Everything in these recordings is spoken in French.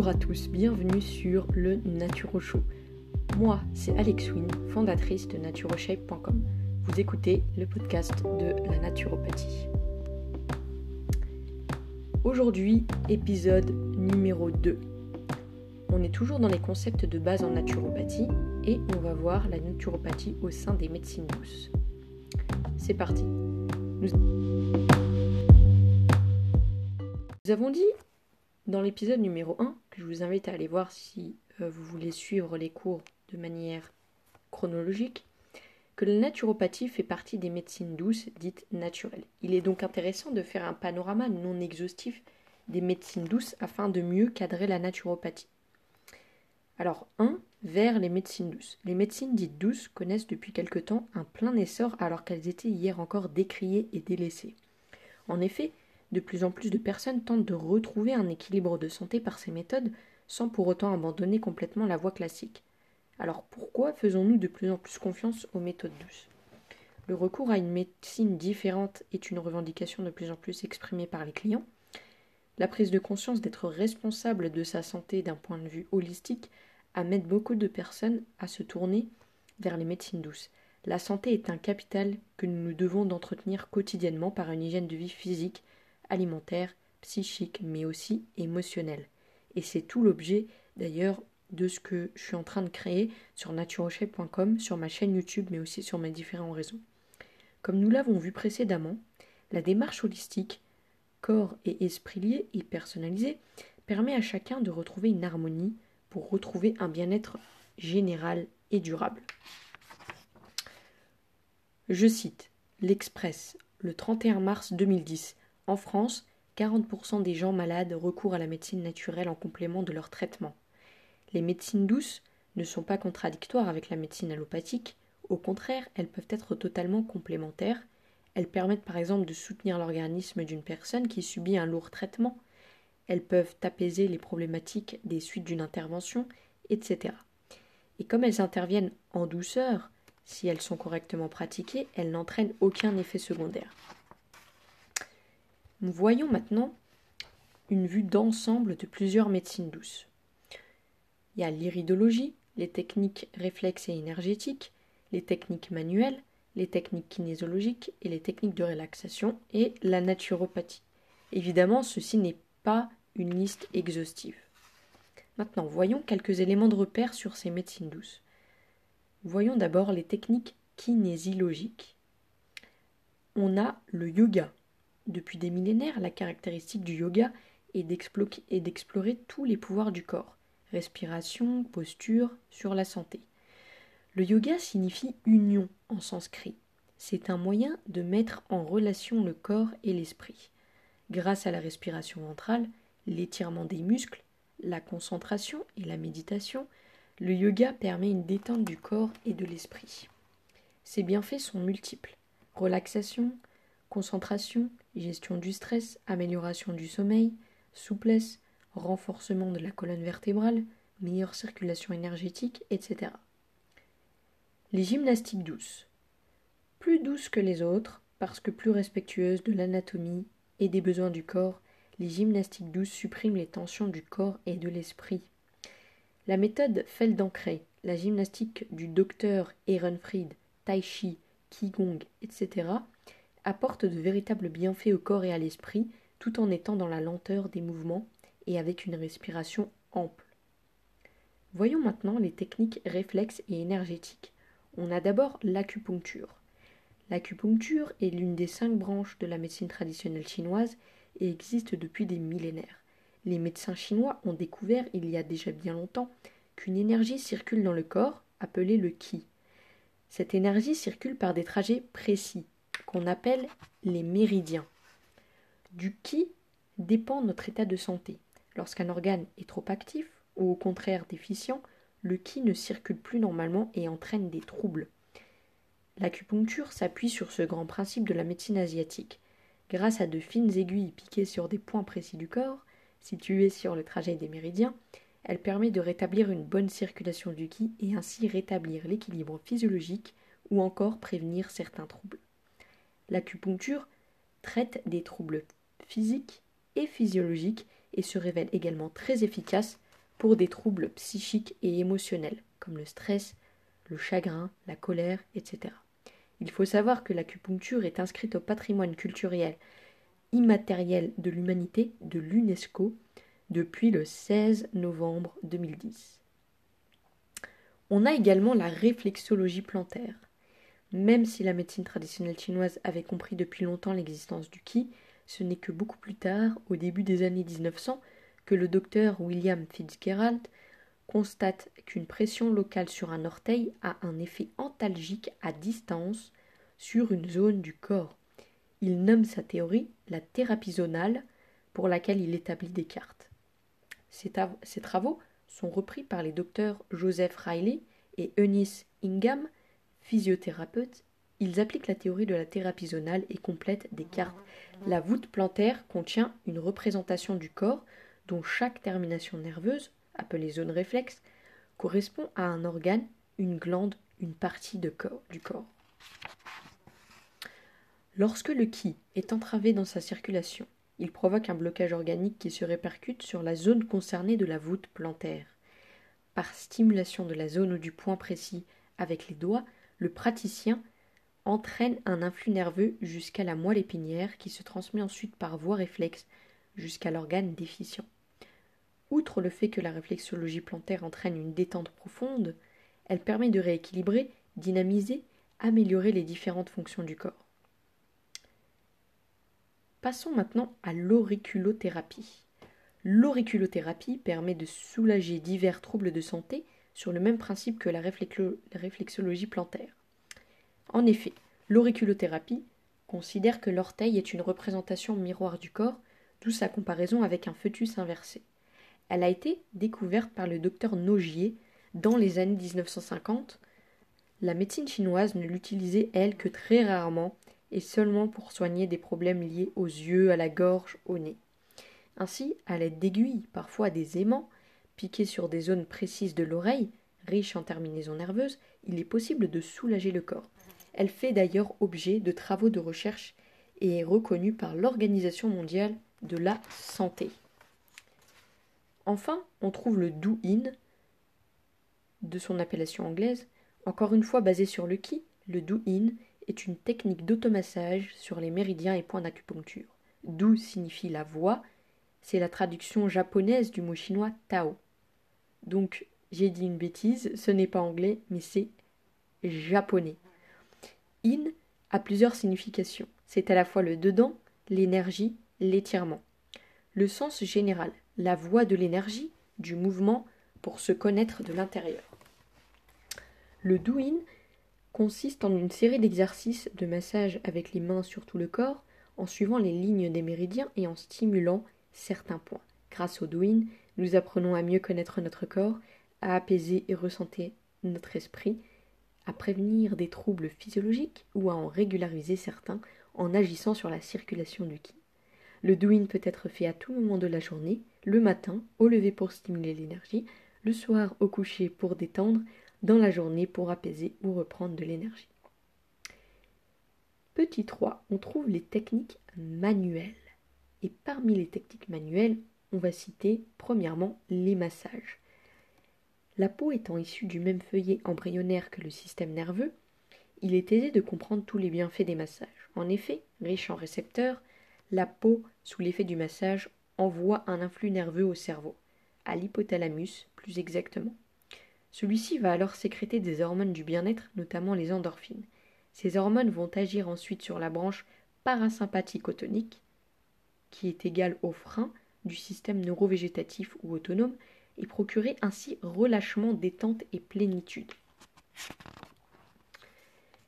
Bonjour à tous, bienvenue sur le Naturo Show. Moi, c'est Alex Wynne, fondatrice de naturoshape.com. Vous écoutez le podcast de la naturopathie. Aujourd'hui, épisode numéro 2. On est toujours dans les concepts de base en naturopathie et on va voir la naturopathie au sein des médecines douces. C'est parti. Nous, Nous avons dit dans l'épisode numéro 1, que je vous invite à aller voir si euh, vous voulez suivre les cours de manière chronologique, que la naturopathie fait partie des médecines douces dites naturelles. Il est donc intéressant de faire un panorama non exhaustif des médecines douces afin de mieux cadrer la naturopathie. Alors 1. Vers les médecines douces. Les médecines dites douces connaissent depuis quelque temps un plein essor alors qu'elles étaient hier encore décriées et délaissées. En effet, de plus en plus de personnes tentent de retrouver un équilibre de santé par ces méthodes sans pour autant abandonner complètement la voie classique. Alors pourquoi faisons-nous de plus en plus confiance aux méthodes douces? Le recours à une médecine différente est une revendication de plus en plus exprimée par les clients. La prise de conscience d'être responsable de sa santé d'un point de vue holistique amène beaucoup de personnes à se tourner vers les médecines douces. La santé est un capital que nous nous devons d'entretenir quotidiennement par une hygiène de vie physique, alimentaire, psychique, mais aussi émotionnel. Et c'est tout l'objet d'ailleurs de ce que je suis en train de créer sur naturoshape.com, sur ma chaîne YouTube, mais aussi sur mes différents réseaux. Comme nous l'avons vu précédemment, la démarche holistique, corps et esprit liés et personnalisée, permet à chacun de retrouver une harmonie pour retrouver un bien-être général et durable. Je cite l'Express, le 31 mars 2010. En France, 40% des gens malades recourent à la médecine naturelle en complément de leur traitement. Les médecines douces ne sont pas contradictoires avec la médecine allopathique, au contraire, elles peuvent être totalement complémentaires. Elles permettent par exemple de soutenir l'organisme d'une personne qui subit un lourd traitement. Elles peuvent apaiser les problématiques des suites d'une intervention, etc. Et comme elles interviennent en douceur, si elles sont correctement pratiquées, elles n'entraînent aucun effet secondaire. Nous voyons maintenant une vue d'ensemble de plusieurs médecines douces. Il y a l'iridologie, les techniques réflexes et énergétiques, les techniques manuelles, les techniques kinésologiques et les techniques de relaxation et la naturopathie. Évidemment, ceci n'est pas une liste exhaustive. Maintenant, voyons quelques éléments de repère sur ces médecines douces. Voyons d'abord les techniques kinésiologiques. On a le yoga, depuis des millénaires, la caractéristique du yoga est d'explorer tous les pouvoirs du corps, respiration, posture, sur la santé. Le yoga signifie union en sanskrit. C'est un moyen de mettre en relation le corps et l'esprit. Grâce à la respiration ventrale, l'étirement des muscles, la concentration et la méditation, le yoga permet une détente du corps et de l'esprit. Ses bienfaits sont multiples. Relaxation, concentration, gestion du stress, amélioration du sommeil, souplesse, renforcement de la colonne vertébrale, meilleure circulation énergétique, etc. Les gymnastiques douces. Plus douces que les autres, parce que plus respectueuses de l'anatomie et des besoins du corps, les gymnastiques douces suppriment les tensions du corps et de l'esprit. La méthode Feldenkrais, la gymnastique du docteur Ehrenfried, Tai Chi, Qigong, etc., apporte de véritables bienfaits au corps et à l'esprit, tout en étant dans la lenteur des mouvements et avec une respiration ample. Voyons maintenant les techniques réflexes et énergétiques. On a d'abord l'acupuncture. L'acupuncture est l'une des cinq branches de la médecine traditionnelle chinoise et existe depuis des millénaires. Les médecins chinois ont découvert il y a déjà bien longtemps qu'une énergie circule dans le corps, appelée le qi. Cette énergie circule par des trajets précis, qu'on appelle les méridiens. Du qui dépend notre état de santé. Lorsqu'un organe est trop actif ou au contraire déficient, le qui ne circule plus normalement et entraîne des troubles. L'acupuncture s'appuie sur ce grand principe de la médecine asiatique. Grâce à de fines aiguilles piquées sur des points précis du corps, situés sur le trajet des méridiens, elle permet de rétablir une bonne circulation du ki et ainsi rétablir l'équilibre physiologique ou encore prévenir certains troubles. L'acupuncture traite des troubles physiques et physiologiques et se révèle également très efficace pour des troubles psychiques et émotionnels, comme le stress, le chagrin, la colère, etc. Il faut savoir que l'acupuncture est inscrite au patrimoine culturel immatériel de l'humanité de l'UNESCO depuis le 16 novembre 2010. On a également la réflexologie plantaire. Même si la médecine traditionnelle chinoise avait compris depuis longtemps l'existence du qi, ce n'est que beaucoup plus tard, au début des années 1900, que le docteur William Fitzgerald constate qu'une pression locale sur un orteil a un effet antalgique à distance sur une zone du corps. Il nomme sa théorie la thérapie zonale pour laquelle il établit des cartes. Ces, travaux sont repris par les docteurs Joseph Riley et Eunice Ingham, physiothérapeutes. Ils appliquent la théorie de la thérapie zonale et complètent des cartes. La voûte plantaire contient une représentation du corps dont chaque termination nerveuse, appelée zone réflexe, correspond à un organe, une glande, une partie du corps. Lorsque le qi est entravé dans sa circulation, il provoque un blocage organique qui se répercute sur la zone concernée de la voûte plantaire. Par stimulation de la zone ou du point précis avec les doigts, le praticien entraîne un influx nerveux jusqu'à la moelle épinière qui se transmet ensuite par voie réflexe jusqu'à l'organe déficient. Outre le fait que la réflexologie plantaire entraîne une détente profonde, elle permet de rééquilibrer, dynamiser, améliorer les différentes fonctions du corps. Passons maintenant à l'auriculothérapie. L'auriculothérapie permet de soulager divers troubles de santé sur le même principe que la, réflexologie plantaire. En effet, l'auriculothérapie considère que l'orteil est une représentation miroir du corps, d'où sa comparaison avec un fœtus inversé. Elle a été découverte par le docteur Nogier dans les années 1950. La médecine chinoise ne l'utilisait, elle, que très rarement et seulement pour soigner des problèmes liés aux yeux, à la gorge, au nez. Ainsi, à l'aide d'aiguilles, parfois des aimants, piqués sur des zones précises de l'oreille, riches en terminaisons nerveuses, il est possible de soulager le corps. Elle fait d'ailleurs objet de travaux de recherche et est reconnue par l'Organisation mondiale de la santé. Enfin, on trouve le Do-In, de son appellation anglaise, encore une fois basé sur le Qi, le Do-In est une technique d'automassage sur les méridiens et points d'acupuncture. Do signifie la voix, c'est la traduction japonaise du mot chinois Tao. Donc, j'ai dit une bêtise, ce n'est pas anglais, mais c'est japonais. In a plusieurs significations. C'est à la fois le dedans, l'énergie, l'étirement. Le sens général, la voie de l'énergie, du mouvement, pour se connaître de l'intérieur. Le douyin consiste en une série d'exercices de massage avec les mains sur tout le corps, en suivant les lignes des méridiens et en stimulant certains points. Grâce au douyin, nous apprenons à mieux connaître notre corps, à apaiser et ressentir notre esprit, à prévenir des troubles physiologiques ou à en régulariser certains en agissant sur la circulation du ki. Le douyin peut être fait à tout moment de la journée, le matin au lever pour stimuler l'énergie, le soir au coucher pour détendre, dans la journée pour apaiser ou reprendre de l'énergie. Petit 3, on trouve les techniques manuelles. Et parmi les techniques manuelles, on va citer premièrement les massages. La peau étant issue du même feuillet embryonnaire que le système nerveux, il est aisé de comprendre tous les bienfaits des massages. En effet, riche en récepteurs, la peau, sous l'effet du massage, envoie un influx nerveux au cerveau, à l'hypothalamus plus exactement. Celui-ci va alors sécréter des hormones du bien-être, notamment les endorphines. Ces hormones vont agir ensuite sur la branche parasympathique autonique, qui est égale au frein du système neurovégétatif ou autonome, et procurer ainsi relâchement, détente et plénitude.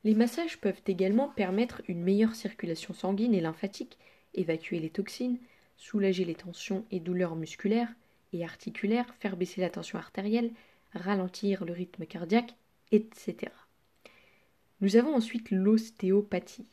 Les massages peuvent également permettre une meilleure circulation sanguine et lymphatique, évacuer les toxines, soulager les tensions et douleurs musculaires et articulaires, faire baisser la tension artérielle, ralentir le rythme cardiaque, etc. Nous avons ensuite l'ostéopathie.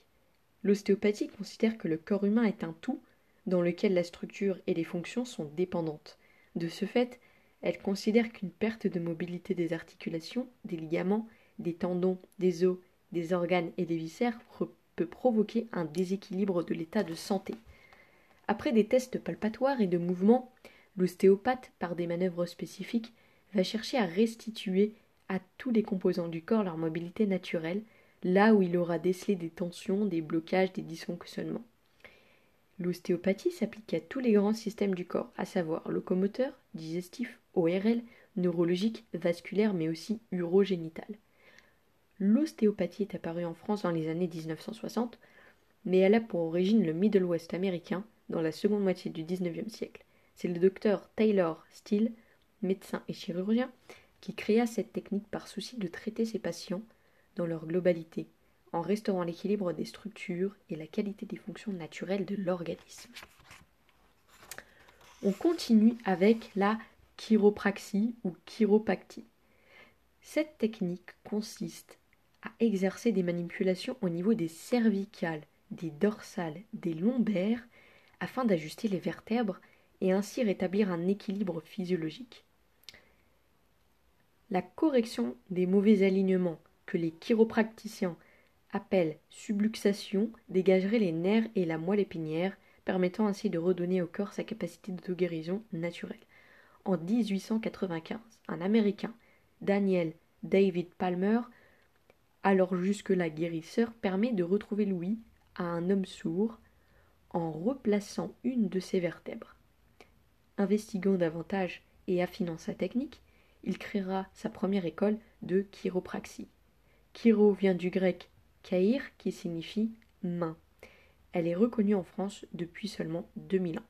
L'ostéopathie considère que le corps humain est un tout dans lequel la structure et les fonctions sont dépendantes. De ce fait, elle considère qu'une perte de mobilité des articulations, des ligaments, des tendons, des os, des organes et des viscères peut provoquer un déséquilibre de l'état de santé. Après des tests palpatoires et de mouvements, L'ostéopathe, par des manœuvres spécifiques, va chercher à restituer à tous les composants du corps leur mobilité naturelle, là où il aura décelé des tensions, des blocages, des dysfonctionnements. L'ostéopathie s'applique à tous les grands systèmes du corps, à savoir locomoteur, digestif, ORL, neurologique, vasculaire, mais aussi urogénital. L'ostéopathie est apparue en France dans les années 1960, mais elle a pour origine le Middle West américain dans la seconde moitié du XIXe siècle. C'est le docteur Taylor Steele, médecin et chirurgien, qui créa cette technique par souci de traiter ses patients dans leur globalité, en restaurant l'équilibre des structures et la qualité des fonctions naturelles de l'organisme. On continue avec la chiropraxie ou chiropactie. Cette technique consiste à exercer des manipulations au niveau des cervicales, des dorsales, des lombaires, afin d'ajuster les vertèbres et ainsi rétablir un équilibre physiologique. La correction des mauvais alignements que les chiropracticiens appellent subluxation dégagerait les nerfs et la moelle épinière, permettant ainsi de redonner au corps sa capacité de guérison naturelle. En 1895, un Américain, Daniel David Palmer, alors jusque-là guérisseur, permet de retrouver Louis à un homme sourd en replaçant une de ses vertèbres. Investiguant davantage et affinant sa technique, il créera sa première école de chiropraxie. Chiro vient du grec chair qui signifie main. Elle est reconnue en France depuis seulement 2000 ans.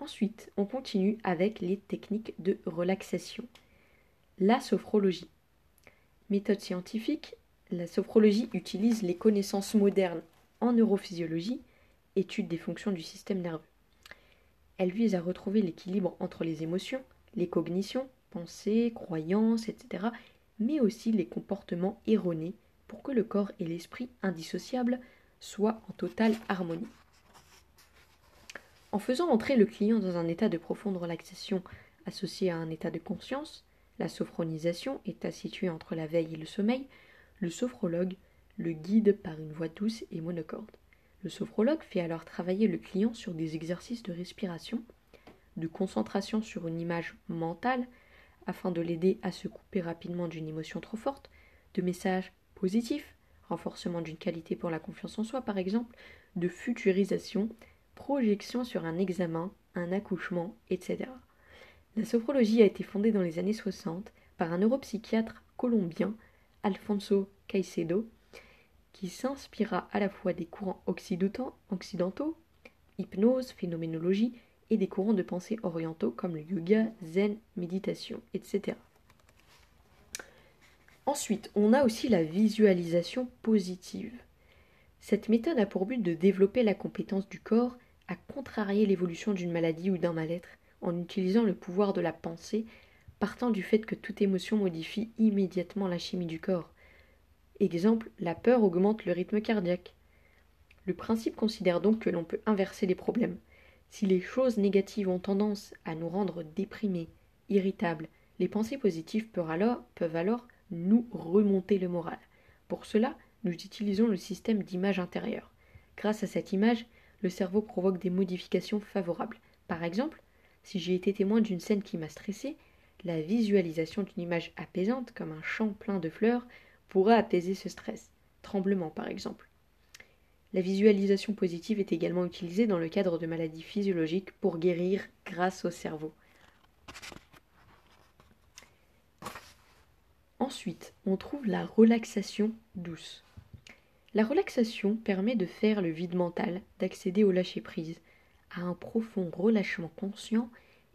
Ensuite, on continue avec les techniques de relaxation. La sophrologie. Méthode scientifique, la sophrologie utilise les connaissances modernes en neurophysiologie, étude des fonctions du système nerveux. Elle vise à retrouver l'équilibre entre les émotions, les cognitions, pensées, croyances, etc., mais aussi les comportements erronés que le corps et l'esprit indissociables soient en totale harmonie. En faisant entrer le client dans un état de profonde relaxation associé à un état de conscience, la sophronisation, état situé entre la veille et le sommeil, le sophrologue le guide par une voix douce et monocorde. Le sophrologue fait alors travailler le client sur des exercices de respiration, de concentration sur une image mentale, afin de l'aider à se couper rapidement d'une émotion trop forte, de messages positifs, renforcement d'une qualité pour la confiance en soi par exemple, de futurisation, projection sur un examen, un accouchement, etc. La sophrologie a été fondée dans les années 60 par un neuropsychiatre colombien, Alfonso Caicedo, qui s'inspira à la fois des courants occidentaux, hypnose, phénoménologie, et des courants de pensée orientaux comme le yoga, zen, méditation, etc. Ensuite, on a aussi la visualisation positive. Cette méthode a pour but de développer la compétence du corps à contrarier l'évolution d'une maladie ou d'un mal-être en utilisant le pouvoir de la pensée, partant du fait que toute émotion modifie immédiatement la chimie du corps. Exemple, la peur augmente le rythme cardiaque. Le principe considère donc que l'on peut inverser les problèmes. Si les choses négatives ont tendance à nous rendre déprimés, irritables, les pensées positives peuvent alors, peuvent alors nous remonter le moral. Pour cela, nous utilisons le système d'image intérieure. Grâce à cette image, le cerveau provoque des modifications favorables. Par exemple, si j'ai été témoin d'une scène qui m'a stressé, la visualisation d'une image apaisante, comme un champ plein de fleurs, pourra apaiser ce stress. Tremblement, par exemple. La visualisation positive est également utilisée dans le cadre de maladies physiologiques pour guérir grâce au cerveau. Ensuite, on trouve la relaxation douce. La relaxation permet de faire le vide mental, d'accéder au lâcher-prise, à un profond relâchement conscient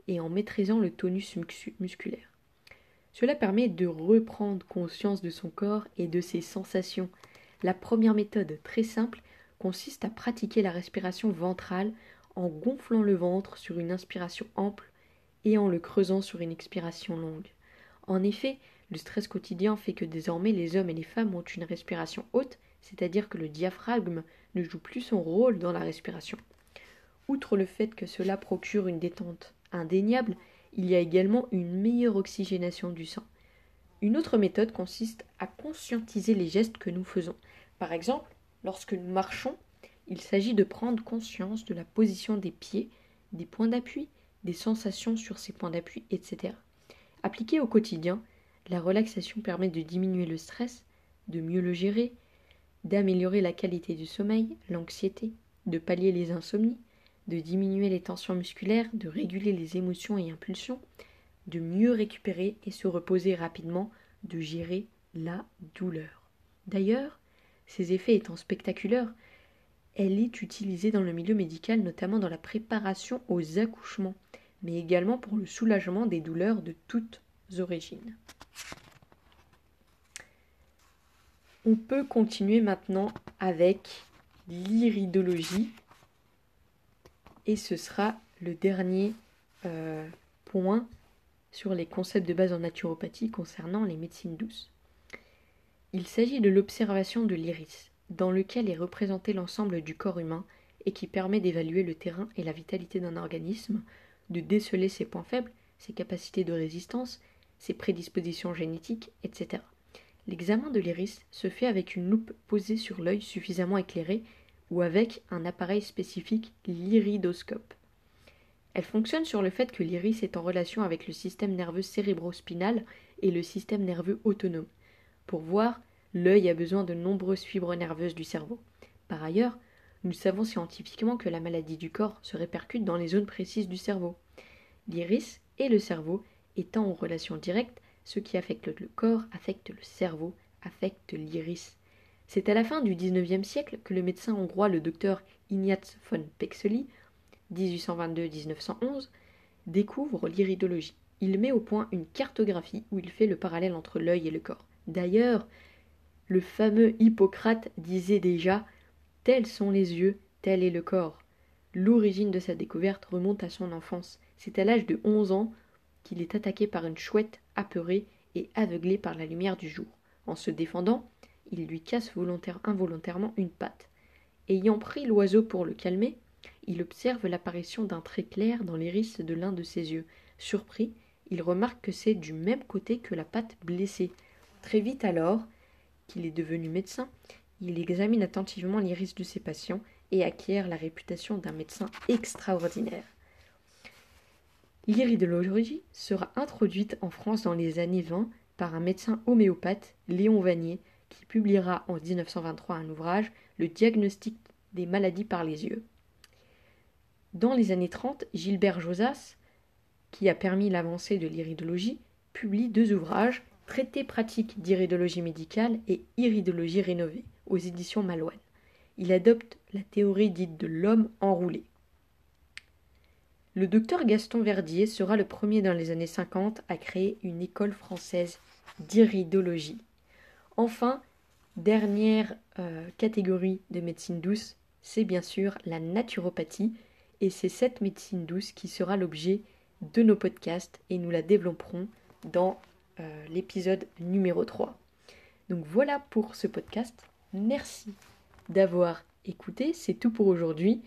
et en maîtrisant le tonus musculaire. Cela permet de reprendre conscience de son corps et de ses sensations. La première méthode, très simple, consiste à pratiquer la respiration ventrale en gonflant le ventre sur une inspiration ample et en le creusant sur une expiration longue. En effet, le stress quotidien fait que désormais les hommes et les femmes ont une respiration haute c'est-à-dire que le diaphragme ne joue plus son rôle dans la respiration. Outre le fait que cela procure une détente indéniable, il y a également une meilleure oxygénation du sang. Une autre méthode consiste à conscientiser les gestes que nous faisons. Par exemple, lorsque nous marchons, il s'agit de prendre conscience de la position des pieds, des points d'appui, des sensations sur ses points d'appui, etc. Appliquée au quotidien, la relaxation permet de diminuer le stress, de mieux le gérer, d'améliorer la qualité du sommeil, l'anxiété, de pallier les insomnies, de diminuer les tensions musculaires, de réguler les émotions et impulsions, de mieux récupérer et se reposer rapidement, de gérer la douleur. D'ailleurs, ces effets étant spectaculaires, elle est utilisée dans le milieu médical, notamment dans la préparation aux accouchements, mais également pour le soulagement des douleurs de toutes origines. On peut continuer maintenant avec l'iridologie et ce sera le dernier euh, point sur les concepts de base en naturopathie concernant les médecines douces. Il s'agit de l'observation de l'iris dans lequel est représenté l'ensemble du corps humain et qui permet d'évaluer le terrain et la vitalité d'un organisme, de déceler ses points faibles, ses capacités de résistance, ses prédispositions génétiques, etc. L'examen de l'iris se fait avec une loupe posée sur l'œil suffisamment éclairé ou avec un appareil spécifique, l'iridoscope. Elle fonctionne sur le fait que l'iris est en relation avec le système nerveux cérébrospinal et le système nerveux autonome. Pour voir L'œil a besoin de nombreuses fibres nerveuses du cerveau. Par ailleurs, nous savons scientifiquement que la maladie du corps se répercute dans les zones précises du cerveau. L'iris et le cerveau étant en relation directe, ce qui affecte le corps affecte le cerveau, affecte l'iris. C'est à la fin du XIXe siècle que le médecin hongrois le docteur Ignaz von Pexely, 1822-1911, découvre l'iridologie. Il met au point une cartographie où il fait le parallèle entre l'œil et le corps. D'ailleurs, le fameux Hippocrate disait déjà Tels sont les yeux, tel est le corps. L'origine de sa découverte remonte à son enfance. C'est à l'âge de onze ans qu'il est attaqué par une chouette apeurée et aveuglé par la lumière du jour. En se défendant, il lui casse volontaire, involontairement une patte. Ayant pris l'oiseau pour le calmer, il observe l'apparition d'un trait clair dans l'iris de l'un de ses yeux. Surpris, il remarque que c'est du même côté que la patte blessée. Très vite alors, qu'il est devenu médecin, il examine attentivement l'iris de ses patients et acquiert la réputation d'un médecin extraordinaire. L'iridologie sera introduite en France dans les années 20 par un médecin homéopathe, Léon Vanier, qui publiera en 1923 un ouvrage, Le diagnostic des maladies par les yeux. Dans les années 30, Gilbert Josas, qui a permis l'avancée de l'iridologie, publie deux ouvrages, Traité pratique d'iridologie médicale et Iridologie rénovée aux éditions Malouane. Il adopte la théorie dite de l'homme enroulé. Le docteur Gaston Verdier sera le premier dans les années 50 à créer une école française d'iridologie. Enfin, dernière euh, catégorie de médecine douce, c'est bien sûr la naturopathie, et c'est cette médecine douce qui sera l'objet de nos podcasts et nous la développerons dans euh, l'épisode numéro 3. Donc voilà pour ce podcast. Merci d'avoir écouté. C'est tout pour aujourd'hui.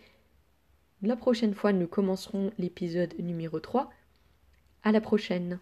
La prochaine fois, nous commencerons l'épisode numéro 3. À la prochaine.